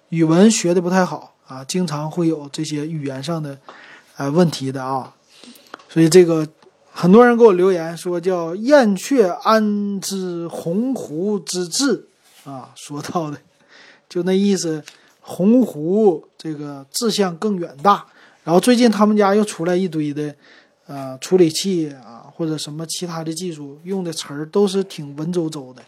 语文学的不太好啊，经常会有这些语言上的呃问题的啊。所以这个很多人给我留言说叫“燕雀安知鸿鹄之志”啊，说到的就那意思，鸿鹄这个志向更远大。然后最近他们家又出来一堆的，呃，处理器啊，或或者什么其他的技术用的词儿都是挺文绉绉的，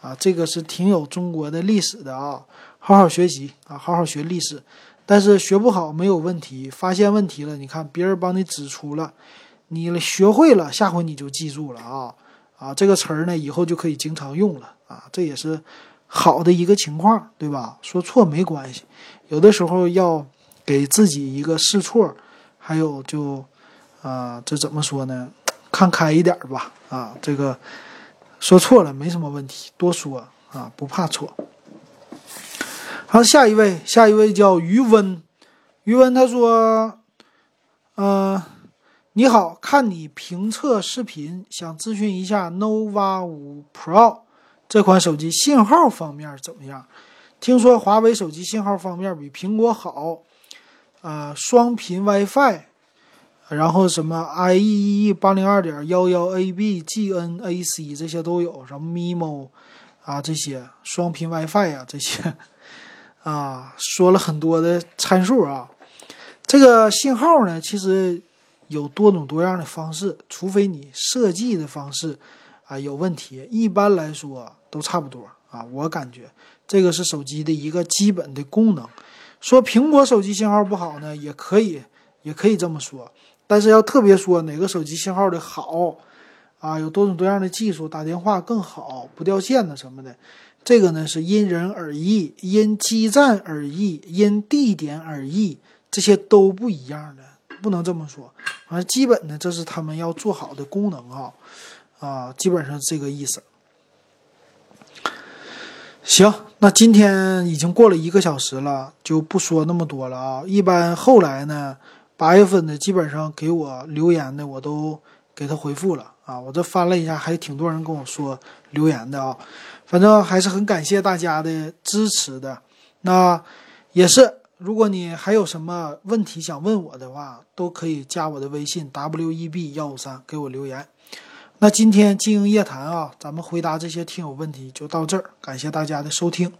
啊，这个是挺有中国的历史的啊，好好学习啊，好好学历史。但是学不好没有问题，发现问题了，你看别人帮你指出了，你学会了，下回你就记住了啊啊，这个词儿呢以后就可以经常用了啊，这也是好的一个情况，对吧？说错没关系，有的时候要给自己一个试错，还有就啊，这怎么说呢？看开一点吧啊，这个说错了没什么问题，多说啊，不怕错。好，下一位，下一位叫余温，余温他说：“嗯，你好看你评测视频，想咨询一下 nova 五 Pro 这款手机信号方面怎么样？听说华为手机信号方面比苹果好，呃，双频 WiFi，然后什么 IEEE 八零二点幺幺 AB GNAC 这些都有，什么 MIMO 啊这些双频 WiFi 啊这些。”啊，说了很多的参数啊，这个信号呢，其实有多种多样的方式，除非你设计的方式啊有问题，一般来说都差不多啊。我感觉这个是手机的一个基本的功能。说苹果手机信号不好呢，也可以，也可以这么说，但是要特别说哪个手机信号的好啊，有多种多样的技术，打电话更好，不掉线的什么的。这个呢是因人而异，因基站而异，因地点而异，这些都不一样的，不能这么说。反正基本呢，这是他们要做好的功能啊，啊，基本上这个意思。行，那今天已经过了一个小时了，就不说那么多了啊。一般后来呢，八月份的基本上给我留言的，我都给他回复了啊。我这翻了一下，还挺多人跟我说留言的啊。反正还是很感谢大家的支持的，那也是，如果你还有什么问题想问我的话，都可以加我的微信 w e b 幺五三给我留言。那今天经营夜谈啊，咱们回答这些听友问题就到这儿，感谢大家的收听。